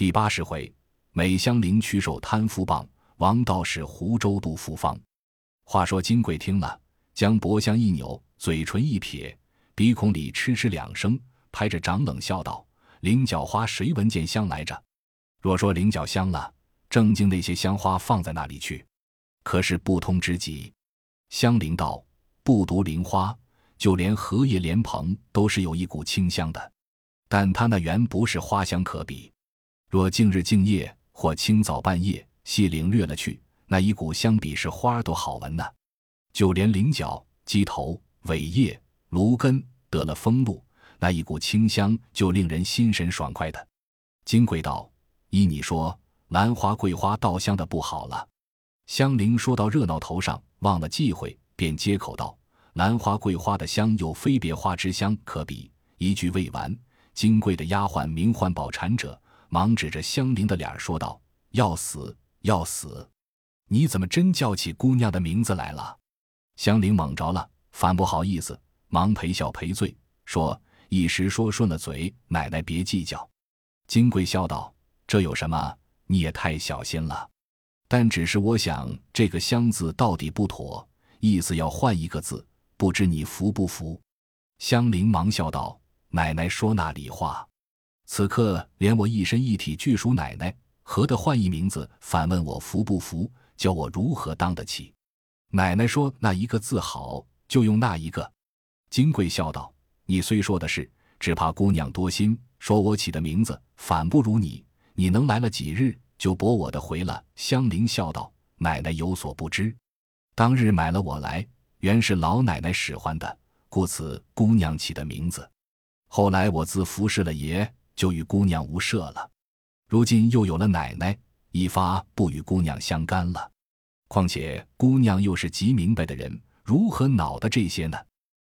第八十回，美香菱屈手贪夫棒，王道士湖州渡复方。话说金贵听了，将薄香一扭，嘴唇一撇，鼻孔里嗤嗤两声，拍着掌冷笑道：“菱角花谁闻见香来着？若说菱角香了，正经那些香花放在那里去？可是不通之极。”香菱道：“不独菱花，就连荷叶莲蓬都是有一股清香的，但它那原不是花香可比。”若静日静夜，或清早半夜，细领略了去，那一股相比是花都好闻呢。就连菱角、鸡头、尾叶、芦根得了风露，那一股清香就令人心神爽快的。金贵道：“依你说，兰花、桂花稻香的不好了。”香菱说到热闹头上，忘了忌讳，便接口道：“兰花、桂花的香，有非别花之香可比。”一句未完，金贵的丫鬟名唤宝蟾者。忙指着香菱的脸说道：“要死，要死！你怎么真叫起姑娘的名字来了？”香菱懵着了，反不好意思，忙赔笑赔罪，说：“一时说顺了嘴，奶奶别计较。”金贵笑道：“这有什么？你也太小心了。但只是我想这个‘香’字到底不妥，意思要换一个字，不知你服不服？”香菱忙笑道：“奶奶说那里话？”此刻连我一身一体俱属奶奶，何得换一名字？反问我服不服？教我如何当得起？奶奶说那一个字好，就用那一个。金贵笑道：“你虽说的是，只怕姑娘多心，说我起的名字反不如你。你能来了几日，就驳我的回了。”香菱笑道：“奶奶有所不知，当日买了我来，原是老奶奶使唤的，故此姑娘起的名字。后来我自服侍了爷。”就与姑娘无涉了，如今又有了奶奶，一发不与姑娘相干了。况且姑娘又是极明白的人，如何恼的这些呢？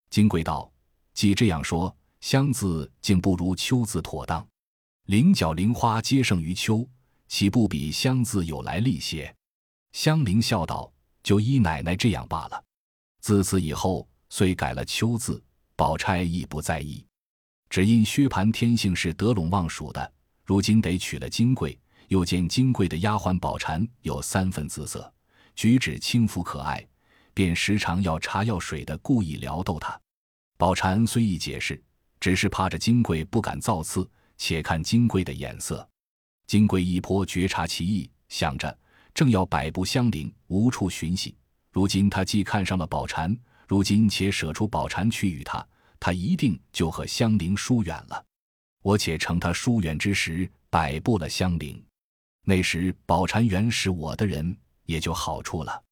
金贵道：“既这样说，香字竟不如秋字妥当。菱角菱花皆胜于秋，岂不比香字有来历些？”香菱笑道：“就依奶奶这样罢了。自此以后，虽改了秋字，宝钗亦不在意。”只因薛蟠天性是得陇望蜀的，如今得娶了金贵，又见金贵的丫鬟宝蟾有三分姿色，举止轻浮可爱，便时常要茶要水的故意撩逗她。宝蟾虽意解释，只是怕着金贵不敢造次，且看金贵的眼色。金贵一颇觉察其意，想着正要百步相邻，无处寻隙。如今他既看上了宝蟾，如今且舍出宝蟾去与他。他一定就和香菱疏远了，我且乘他疏远之时摆布了香菱。那时宝蟾原是我的人，也就好处了。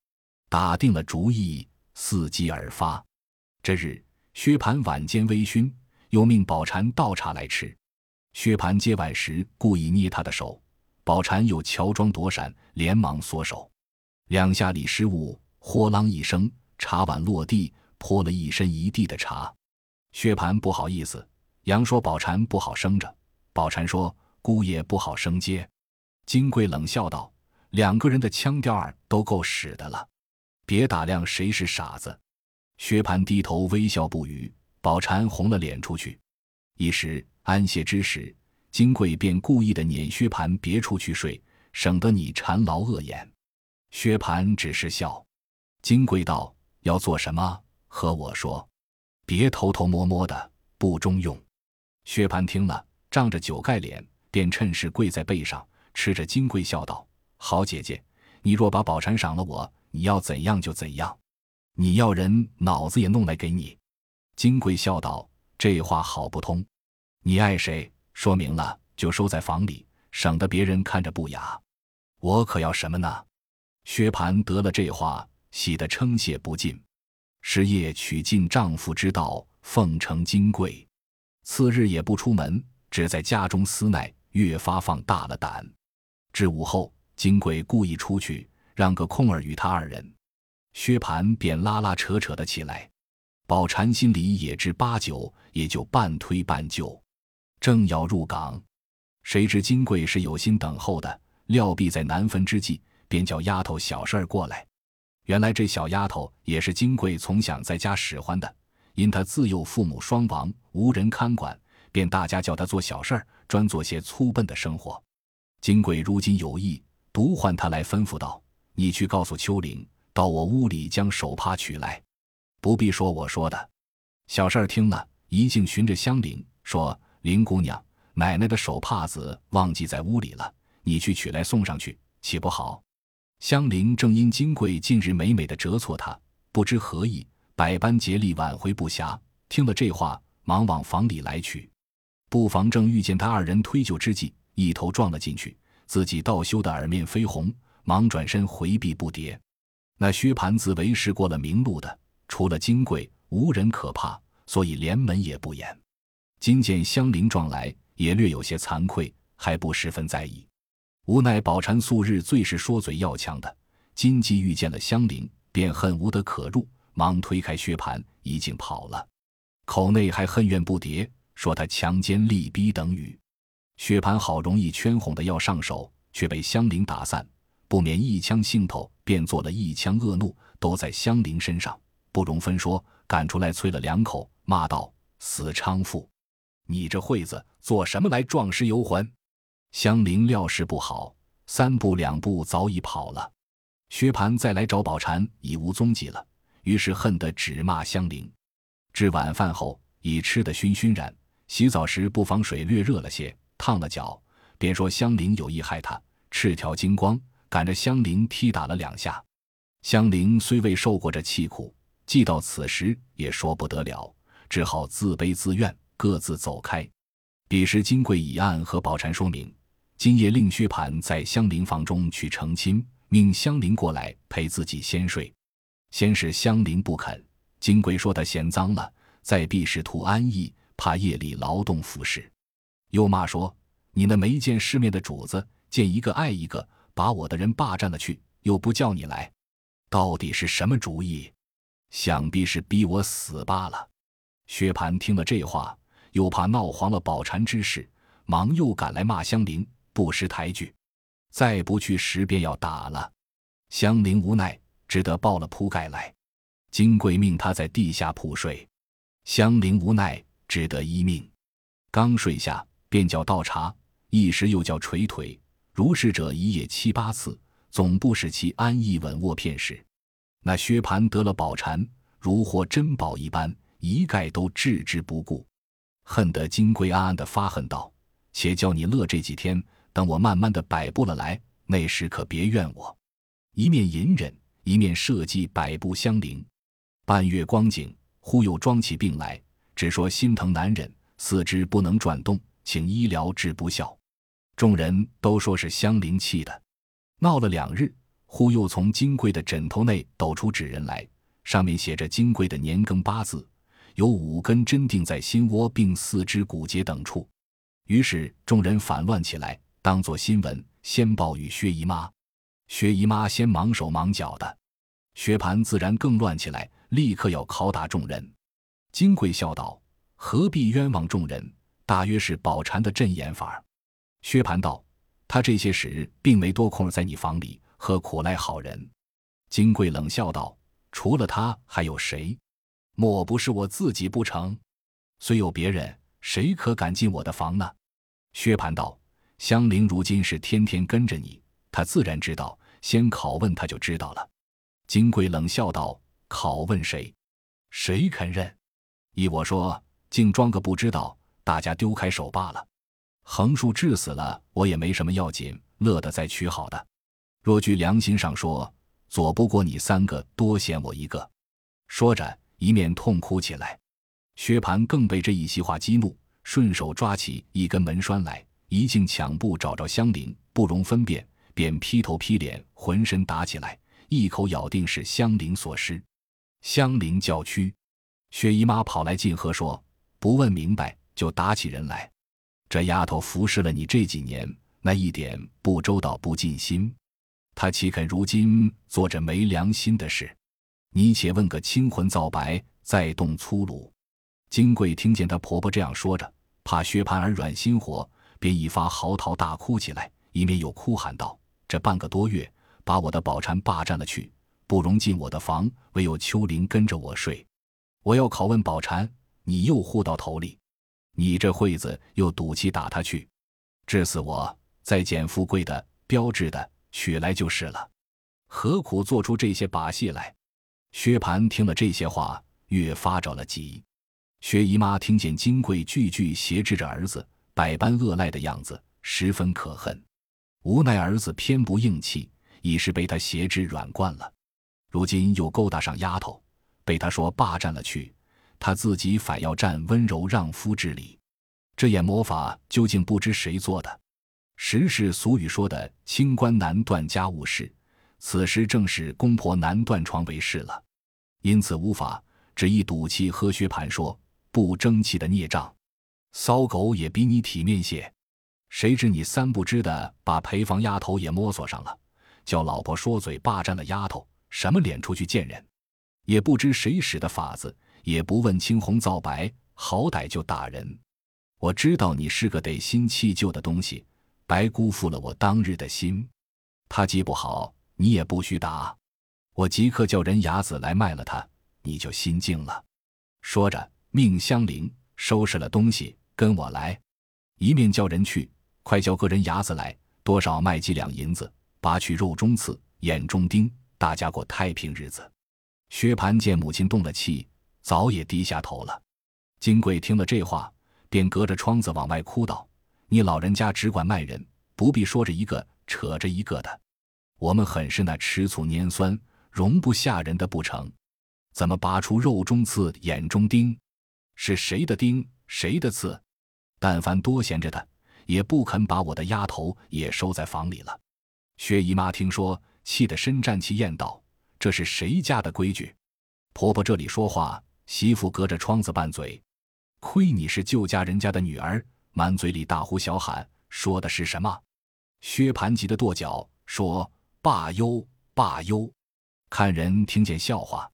打定了主意，伺机而发。这日薛蟠晚间微醺，又命宝蟾倒茶来吃。薛蟠接碗时故意捏他的手，宝蟾又乔装躲闪，连忙缩手。两下里失误，豁啷一声，茶碗落地，泼了一身一地的茶。薛蟠不好意思，杨说宝蟾不好生着。宝蟾说姑爷不好生接。金贵冷笑道：“两个人的腔调儿都够使的了，别打量谁是傻子。”薛蟠低头微笑不语。宝蟾红了脸出去。一时安歇之时，金贵便故意的撵薛蟠别处去睡，省得你馋劳恶眼。薛蟠只是笑。金贵道：“要做什么？和我说。”别偷偷摸摸的，不中用。薛蟠听了，仗着酒盖脸，便趁势跪在背上，吃着金贵笑道：“好姐姐，你若把宝蟾赏了我，你要怎样就怎样。你要人，脑子也弄来给你。”金贵笑道：“这话好不通。你爱谁，说明了就收在房里，省得别人看着不雅。我可要什么呢？”薛蟠得了这话，喜得称谢不尽。是夜取尽丈夫之道，奉承金贵。次日也不出门，只在家中思耐，越发放大了胆。至午后，金贵故意出去，让个空儿与他二人。薛蟠便拉拉扯扯的起来。宝蟾心里也知八九，也就半推半就，正要入港，谁知金贵是有心等候的，料必在难分之际，便叫丫头小事儿过来。原来这小丫头也是金贵从小在家使唤的，因她自幼父母双亡，无人看管，便大家叫她做小事儿，专做些粗笨的生活。金贵如今有意，独唤她来，吩咐道：“你去告诉秋玲，到我屋里将手帕取来。不必说我说的。”小事儿听了，一径寻着香菱，说：“林姑娘，奶奶的手帕子忘记在屋里了，你去取来送上去，岂不好？”香菱正因金贵近日美美的折挫他，不知何意，百般竭力挽回不暇。听了这话，忙往房里来去。不妨正遇见他二人推就之际，一头撞了进去，自己倒羞得耳面绯红，忙转身回避不迭。那薛蟠自为是过了明路的，除了金贵，无人可怕，所以连门也不掩。今见香菱撞来，也略有些惭愧，还不十分在意。无奈宝蟾素日最是说嘴要强的，今既遇见了香菱，便恨无得可入，忙推开薛蟠，已经跑了，口内还恨怨不迭，说他强奸、力逼等语。薛蟠好容易圈哄的要上手，却被香菱打散，不免一腔兴头，便做了一腔恶怒，都在香菱身上，不容分说，赶出来啐了两口，骂道：“死娼妇，你这惠子做什么来壮士游魂？”香菱料事不好，三步两步早已跑了。薛蟠再来找宝钗，已无踪迹了。于是恨得只骂香菱。至晚饭后，已吃得醺醺然，洗澡时不妨水略热了些，烫了脚，便说香菱有意害他，赤条金光，赶着香菱踢打了两下。香菱虽未受过这气苦，既到此时也说不得了，只好自悲自怨，各自走开。彼时金贵已暗和宝钗说明。今夜令薛蟠在香菱房中去成亲，命香菱过来陪自己先睡。先是香菱不肯，金贵说她嫌脏了，再必是图安逸，怕夜里劳动服侍。又骂说：“你那没见世面的主子，见一个爱一个，把我的人霸占了去，又不叫你来，到底是什么主意？想必是逼我死罢了。”薛蟠听了这话，又怕闹黄了宝蟾之事，忙又赶来骂香菱。不识抬举，再不去时便要打了。香菱无奈，只得抱了铺盖来。金贵命他在地下铺睡，香菱无奈，只得依命。刚睡下，便叫倒茶，一时又叫捶腿，如是者一夜七八次，总不使其安逸稳卧片时。那薛蟠得了宝蟾，如获珍宝一般，一概都置之不顾，恨得金贵暗暗的发恨道：“且叫你乐这几天。”等我慢慢的摆布了来，那时可别怨我。一面隐忍，一面设计摆布香菱。半月光景，忽又装起病来，只说心疼难忍，四肢不能转动，请医疗治不效。众人都说是香菱气的，闹了两日，忽又从金贵的枕头内抖出纸人来，上面写着金贵的年庚八字，有五根针钉在心窝并四肢骨节等处。于是众人反乱起来。当做新闻，先报与薛姨妈。薛姨妈先忙手忙脚的，薛蟠自然更乱起来，立刻要拷打众人。金贵笑道：“何必冤枉众人？大约是宝蟾的阵眼法。”薛蟠道：“他这些时并没多空在你房里，何苦赖好人？”金贵冷笑道：“除了他还有谁？莫不是我自己不成？虽有别人，谁可敢进我的房呢？”薛蟠道。香菱如今是天天跟着你，他自然知道。先拷问他就知道了。金贵冷笑道：“拷问谁？谁肯认？依我说，竟装个不知道，大家丢开手罢了。横竖治死了，我也没什么要紧，乐得再娶好的。若据良心上说，左不过你三个，多嫌我一个。”说着，一面痛哭起来。薛蟠更被这一席话激怒，顺手抓起一根门栓来。一径抢步找着香菱，不容分辨，便劈头劈脸，浑身打起来，一口咬定是香菱所施。香菱叫屈，薛姨妈跑来进和说：“不问明白就打起人来，这丫头服侍了你这几年，那一点不周到不尽心，她岂肯如今做着没良心的事？你且问个清魂皂白，再动粗鲁。”金贵听见她婆婆这样说着，怕薛蟠儿软心火。便一发嚎啕大哭起来，一面又哭喊道：“这半个多月，把我的宝蟾霸占了去，不容进我的房，唯有秋玲跟着我睡。我要拷问宝蟾，你又护到头里，你这惠子又赌气打他去，治死我，再捡富贵的、标致的取来就是了，何苦做出这些把戏来？薛蟠听了这些话，越发着了急。薛姨妈听见金贵句句挟制着儿子，百般恶赖的样子，十分可恨。无奈儿子偏不硬气，已是被他挟制软惯了。如今又勾搭上丫头，被他说霸占了去，他自己反要占温柔让夫之礼。这眼魔法究竟不知谁做的？时是俗语说的“清官难断家务事”，此时正是公婆难断床为事了。因此无法只一赌气喝薛蟠说：“不争气的孽障，骚狗也比你体面些。谁知你三不知的把陪房丫头也摸索上了，叫老婆说嘴霸占了丫头，什么脸出去见人？也不知谁使的法子，也不问青红皂白，好歹就打人。”我知道你是个得新弃旧的东西，白辜负了我当日的心。他既不好，你也不许打。我即刻叫人牙子来卖了他，你就心静了。说着，命香菱收拾了东西，跟我来。一面叫人去，快叫个人牙子来，多少卖几两银子，拔去肉中刺，眼中钉，大家过太平日子。薛蟠见母亲动了气，早也低下头了。金贵听了这话。便隔着窗子往外哭道：“你老人家只管卖人，不必说着一个扯着一个的。我们很是那吃醋拈酸、容不下人的不成？怎么拔出肉中刺、眼中钉？是谁的钉，谁的刺？但凡多闲着的，也不肯把我的丫头也收在房里了。”薛姨妈听说，气得深战气，咽道：“这是谁家的规矩？婆婆这里说话，媳妇隔着窗子拌嘴。”亏你是旧家人家的女儿，满嘴里大呼小喊，说的是什么？薛蟠急得跺脚，说：“罢忧，罢忧！”看人听见笑话。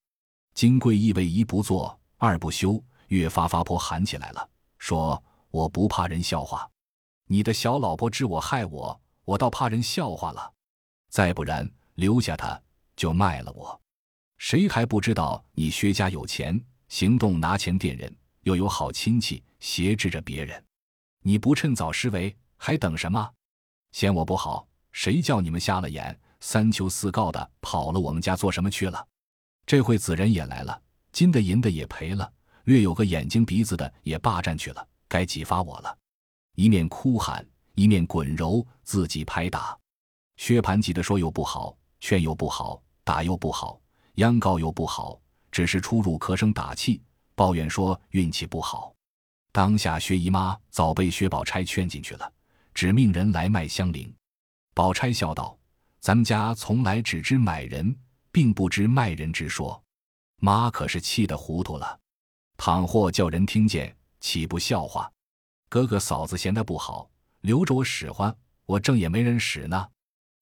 金贵意为一不做二不休，越发发泼喊起来了，说：“我不怕人笑话，你的小老婆知我害我，我倒怕人笑话了。再不然，留下他就卖了我。谁还不知道你薛家有钱，行动拿钱垫人。”又有好亲戚挟制着别人，你不趁早施为，还等什么？嫌我不好，谁叫你们瞎了眼，三求四告的跑了我们家做什么去了？这回子人也来了，金的银的也赔了，略有个眼睛鼻子的也霸占去了，该几发我了？一面哭喊，一面滚揉，自己拍打。薛蟠急得说又不好，劝又不好，打又不好，央告又不好，只是出入咳声打气。抱怨说运气不好，当下薛姨妈早被薛宝钗劝进去了，只命人来卖香菱。宝钗笑道：“咱们家从来只知买人，并不知卖人之说。妈可是气得糊涂了，倘或叫人听见，岂不笑话？哥哥嫂子嫌他不好，留着我使唤，我正也没人使呢。”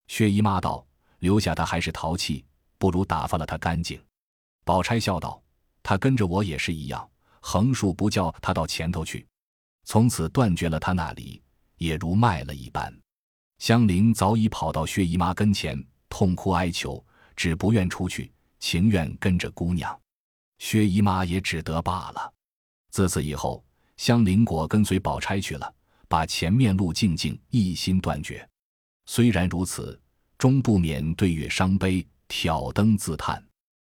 薛姨妈道：“留下他还是淘气，不如打发了他干净。”宝钗笑道。他跟着我也是一样，横竖不叫他到前头去，从此断绝了他那里，也如卖了一般。香菱早已跑到薛姨妈跟前，痛哭哀求，只不愿出去，情愿跟着姑娘。薛姨妈也只得罢了。自此以后，香菱果跟随宝钗去了，把前面路静静一心断绝。虽然如此，终不免对月伤悲，挑灯自叹。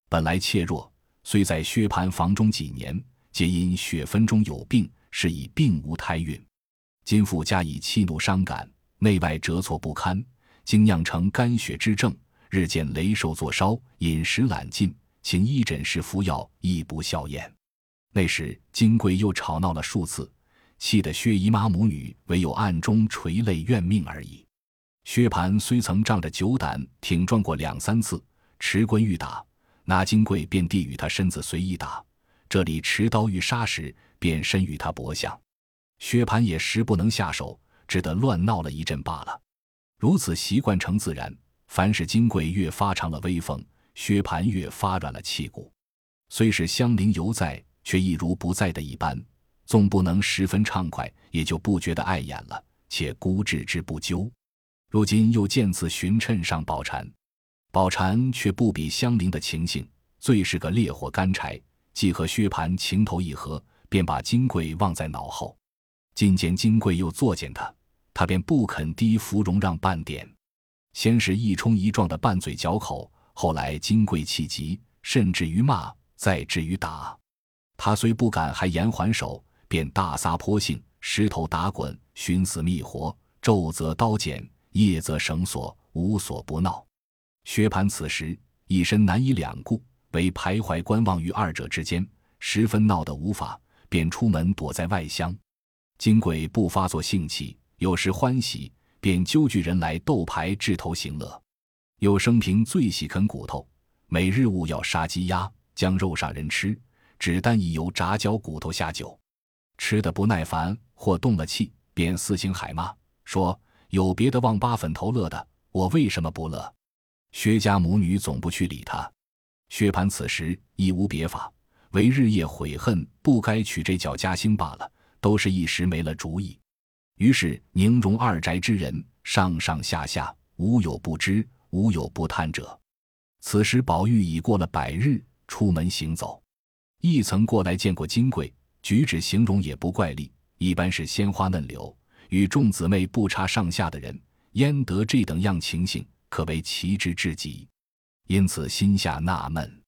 本来怯弱。虽在薛蟠房中几年，皆因血分中有病，是以并无胎孕。今复加以气怒伤感，内外折挫不堪，竟酿成肝血之症，日渐雷瘦作烧，饮食懒进，请医诊时服药亦不效验。那时金贵又吵闹了数次，气得薛姨妈母女唯有暗中垂泪怨命而已。薛蟠虽曾仗着酒胆挺撞过两三次，持棍欲打。那金贵便递与他身子随意打，这里持刀欲杀时，便身与他搏相。薛蟠也时不能下手，只得乱闹了一阵罢了。如此习惯成自然，凡是金贵越发长了威风，薛蟠越发软了气骨。虽是香菱犹在，却一如不在的一般。纵不能十分畅快，也就不觉得碍眼了，且孤置之不究。如今又见此寻趁上宝蟾。宝蟾却不比香菱的情性，最是个烈火干柴。既和薛蟠情投意合，便把金贵忘在脑后。今见金贵又作践他，他便不肯低芙蓉让半点。先是一冲一撞的拌嘴嚼口，后来金贵气急，甚至于骂，再至于打。他虽不敢还言还手，便大撒泼性，石头打滚，寻死觅活，昼则刀剪，夜则绳索，无所不闹。薛蟠此时一身难以两顾，为徘徊观望于二者之间，十分闹得无法，便出门躲在外乡。金贵不发作性气，有时欢喜。便揪聚人来斗牌掷头行乐，有生平最喜啃骨头，每日务要杀鸡鸭，将肉杀人吃，只单一油炸焦骨头下酒，吃得不耐烦或动了气，便四行海骂，说有别的望八粉头乐的，我为什么不乐？薛家母女总不去理他。薛蟠此时亦无别法，唯日夜悔恨不该娶这脚家兴罢了，都是一时没了主意。于是宁荣二宅之人上上下下无有不知，无有不探者。此时宝玉已过了百日，出门行走，亦曾过来见过金贵，举止形容也不怪丽，一般是鲜花嫩柳，与众姊妹不差上下的人，焉得这等样情形，可谓奇之至极。因此心下纳闷。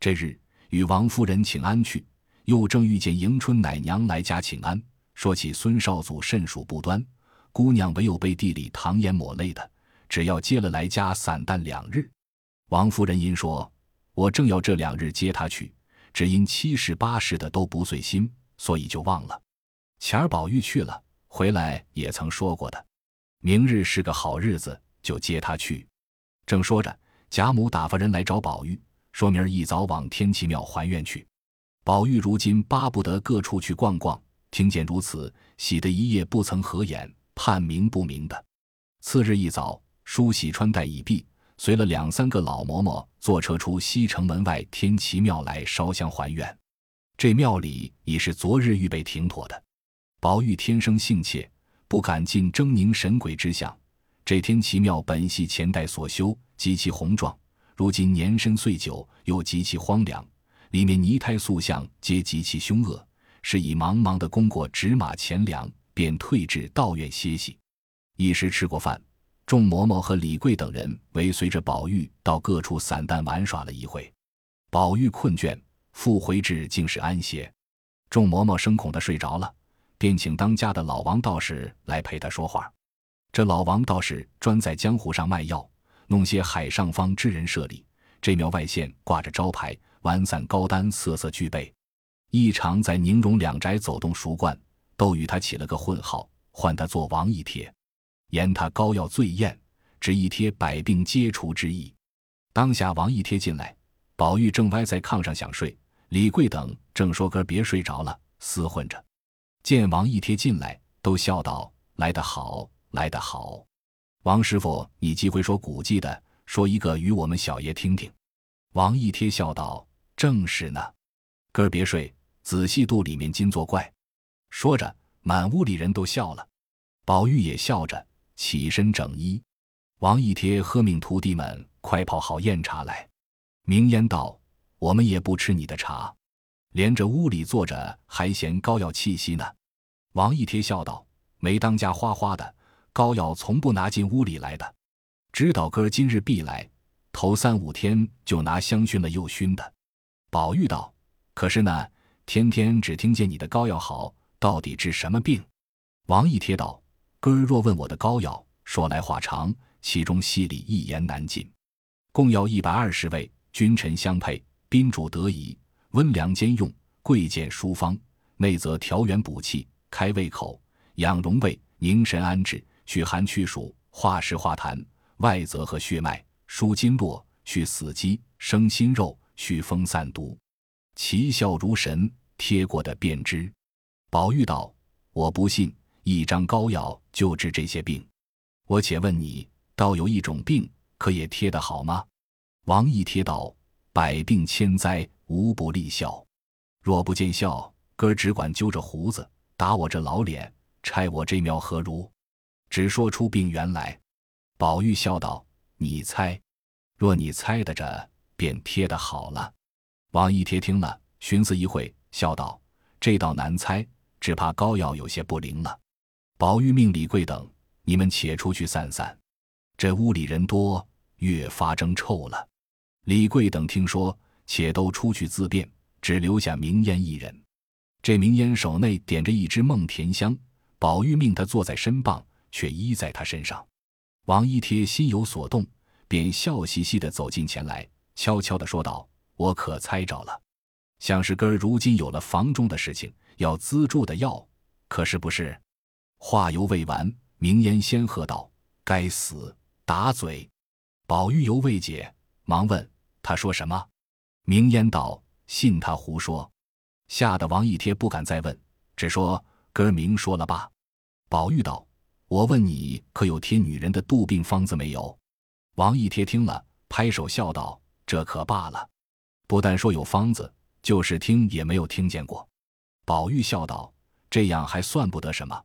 这日与王夫人请安去，又正遇见迎春奶娘来家请安。说起孙少祖甚属不端，姑娘唯有背地里淌眼抹泪的，只要接了来家散淡两日。王夫人因说：“我正要这两日接他去，只因七十八十的都不遂心，所以就忘了。前儿宝玉去了，回来也曾说过的，明日是个好日子，就接他去。”正说着，贾母打发人来找宝玉，说明儿一早往天齐庙还愿去。宝玉如今巴不得各处去逛逛。听见如此，喜得一夜不曾合眼，盼明不明的。次日一早，梳洗穿戴已毕，随了两三个老嬷嬷坐车出西城门外天齐庙来烧香还愿。这庙里已是昨日预备停妥的。宝玉天生性怯，不敢进狰狞神鬼之相。这天齐庙本系前代所修，极其宏壮，如今年深岁久，又极其荒凉，里面泥胎塑像皆极其凶恶。是以茫茫的供过纸马钱粮，便退至道院歇息。一时吃过饭，众嬷嬷和李贵等人围随着宝玉到各处散淡玩耍了一回。宝玉困倦，复回至竟是安歇。众嬷嬷生恐他睡着了，便请当家的老王道士来陪他说话。这老王道士专在江湖上卖药，弄些海上方之人设立。这庙外线挂着招牌，玩散高丹，色色俱备。一常在宁荣两宅走动熟惯，都与他起了个混号，唤他做王一贴，言他膏药最艳，只一贴百病皆除之意。当下王一贴进来，宝玉正歪在炕上想睡，李贵等正说哥别睡着了，厮混着。见王一贴进来，都笑道：“来得好，来得好。王师傅，你既会说古迹的，说一个与我们小爷听听。”王一贴笑道：“正是呢，哥别睡。”仔细度里面金作怪，说着，满屋里人都笑了。宝玉也笑着起身整衣。王一贴喝命徒弟们快泡好宴茶来。明烟道：“我们也不吃你的茶，连着屋里坐着还嫌膏药气息呢。”王一贴笑道：“没当家花花的膏药，从不拿进屋里来的。知道哥今日必来，头三五天就拿香熏了又熏的。”宝玉道：“可是呢？”天天只听见你的膏药好，到底治什么病？王一贴道：“哥儿若问我的膏药，说来话长，其中细里一言难尽。共要一百二十味，君臣相配，宾主得宜，温凉兼用，贵贱殊方。内则调元补气，开胃口，养荣胃，宁神安志，祛寒祛暑，化湿化痰；外则和血脉，舒筋络，去死肌，生新肉，祛风散毒。”奇效如神，贴过的便知。宝玉道：“我不信，一张膏药就治这些病。我且问你，倒有一种病，可也贴得好吗？”王一贴道：“百病千灾，无不立效。若不见效，哥只管揪着胡子，打我这老脸，拆我这庙何如？只说出病源来。”宝玉笑道：“你猜，若你猜得着，便贴得好了。”王一贴听了，寻思一会，笑道：“这道难猜，只怕膏药有些不灵了。”宝玉命李贵等你们且出去散散。这屋里人多，越发争臭了。李贵等听说，且都出去自便，只留下明烟一人。这明烟手内点着一支梦田香，宝玉命他坐在身傍，却依在他身上。王一贴心有所动，便笑嘻嘻地走近前来，悄悄地说道：“我可猜着了，像是哥儿如今有了房中的事情，要资助的药，可是不是？”话犹未完，明烟先喝道：“该死！”打嘴，宝玉犹未解，忙问他说什么。明烟道：“信他胡说。”吓得王一贴不敢再问，只说：“哥儿明说了吧。”宝玉道：“我问你，可有贴女人的肚病方子没有？”王一贴听了，拍手笑道：“这可罢了，不但说有方子，就是听也没有听见过。”宝玉笑道：“这样还算不得什么。”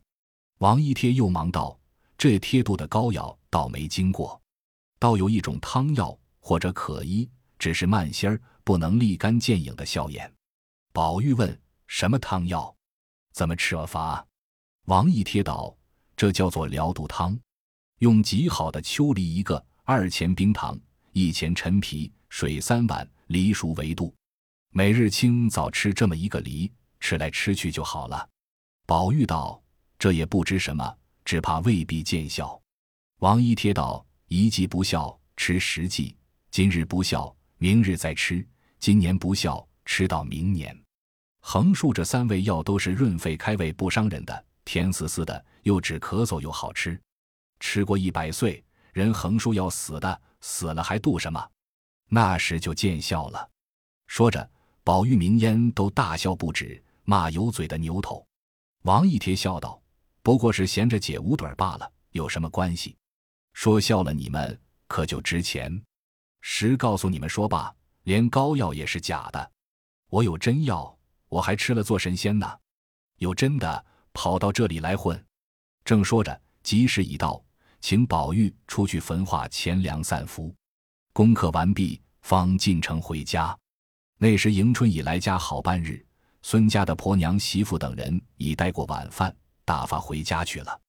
王一贴又忙道。这贴肚的膏药倒没经过，倒有一种汤药或者可医，只是慢些儿，不能立竿见影的消炎。宝玉问：“什么汤药？怎么吃了法？”王一贴道：“这叫做疗肚汤，用极好的秋梨一个，二钱冰糖，一钱陈皮，水三碗，梨熟为度。每日清早吃这么一个梨，吃来吃去就好了。”宝玉道：“这也不知什么。”只怕未必见效。王一贴道：“一剂不效，吃十剂；今日不效，明日再吃；今年不效，吃到明年。”横竖这三味药都是润肺开胃、不伤人的，甜丝丝的，又止咳嗽又好吃。吃过一百岁，人横竖要死的，死了还度什么？那时就见效了。说着，宝玉、明烟都大笑不止，骂有嘴的牛头。王一贴笑道。不过是闲着解五盹罢了，有什么关系？说笑了你们，可就值钱。实告诉你们说罢，连膏药也是假的。我有真药，我还吃了做神仙呢。有真的，跑到这里来混。正说着，吉时已到，请宝玉出去焚化钱粮散福。功课完毕，方进城回家。那时迎春已来家好半日，孙家的婆娘、媳妇等人已待过晚饭。大发回家去了，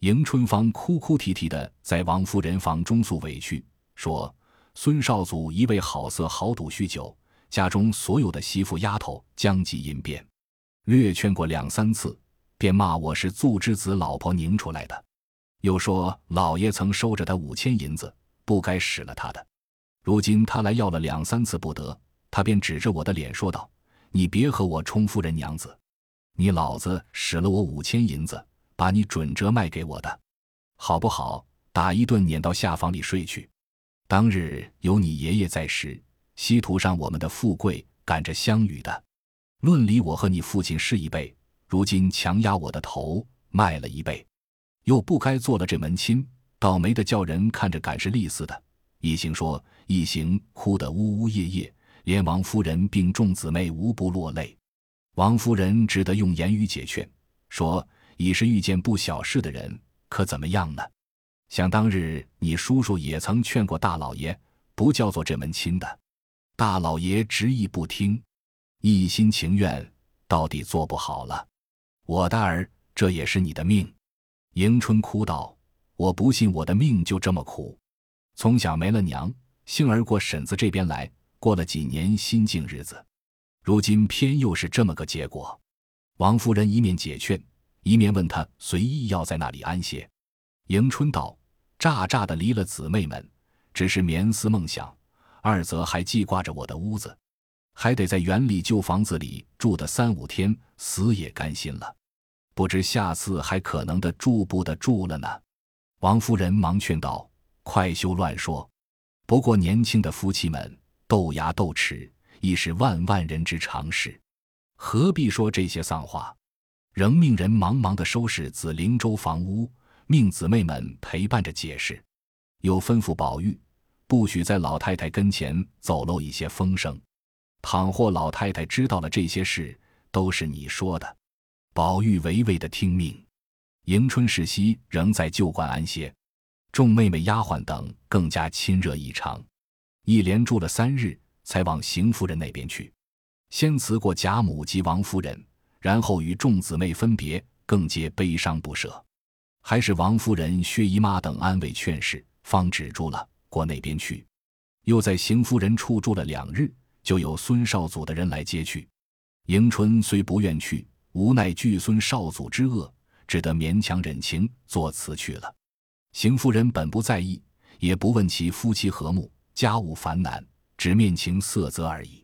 迎春芳哭哭啼啼的在王夫人房中诉委屈，说孙少祖一味好色好赌酗酒，家中所有的媳妇丫头将计因变，略劝过两三次，便骂我是祖之子老婆拧出来的，又说老爷曾收着他五千银子，不该使了他的，如今他来要了两三次不得，他便指着我的脸说道：“你别和我充夫人娘子。”你老子使了我五千银子，把你准折卖给我的，好不好？打一顿撵到下房里睡去。当日有你爷爷在时，稀土上我们的富贵赶着相与的。论理，我和你父亲是一辈，如今强压我的头，卖了一辈，又不该做了这门亲，倒霉的叫人看着赶是利似的。一行说，一行哭得呜呜咽咽，连王夫人并众姊妹无不落泪。王夫人只得用言语解劝，说：“已是遇见不小事的人，可怎么样呢？想当日你叔叔也曾劝过大老爷，不叫做这门亲的，大老爷执意不听，一心情愿，到底做不好了。我的儿，这也是你的命。”迎春哭道：“我不信我的命就这么苦，从小没了娘，幸而过婶子这边来，过了几年心境日子。”如今偏又是这么个结果，王夫人一面解劝，一面问他随意要在那里安歇。迎春道：“乍乍的离了姊妹们，只是眠思梦想；二则还记挂着我的屋子，还得在园里旧房子里住的三五天，死也甘心了。不知下次还可能的住不得住了呢。”王夫人忙劝道：“快休乱说，不过年轻的夫妻们斗牙斗齿。”亦是万万人之常事，何必说这些丧话？仍命人忙忙的收拾紫灵洲房屋，命姊妹们陪伴着解释，又吩咐宝玉不许在老太太跟前走漏一些风声。倘或老太太知道了这些事，都是你说的。宝玉唯唯的听命。迎春、世熙仍在旧馆安歇，众妹妹、丫鬟等更加亲热异常，一连住了三日。才往邢夫人那边去，先辞过贾母及王夫人，然后与众姊妹分别，更皆悲伤不舍。还是王夫人、薛姨妈等安慰劝示，方止住了，过那边去。又在邢夫人处住了两日，就有孙少祖的人来接去。迎春虽不愿去，无奈惧孙少祖之恶，只得勉强忍情，作辞去了。邢夫人本不在意，也不问其夫妻和睦，家务繁难，只面情色泽而已。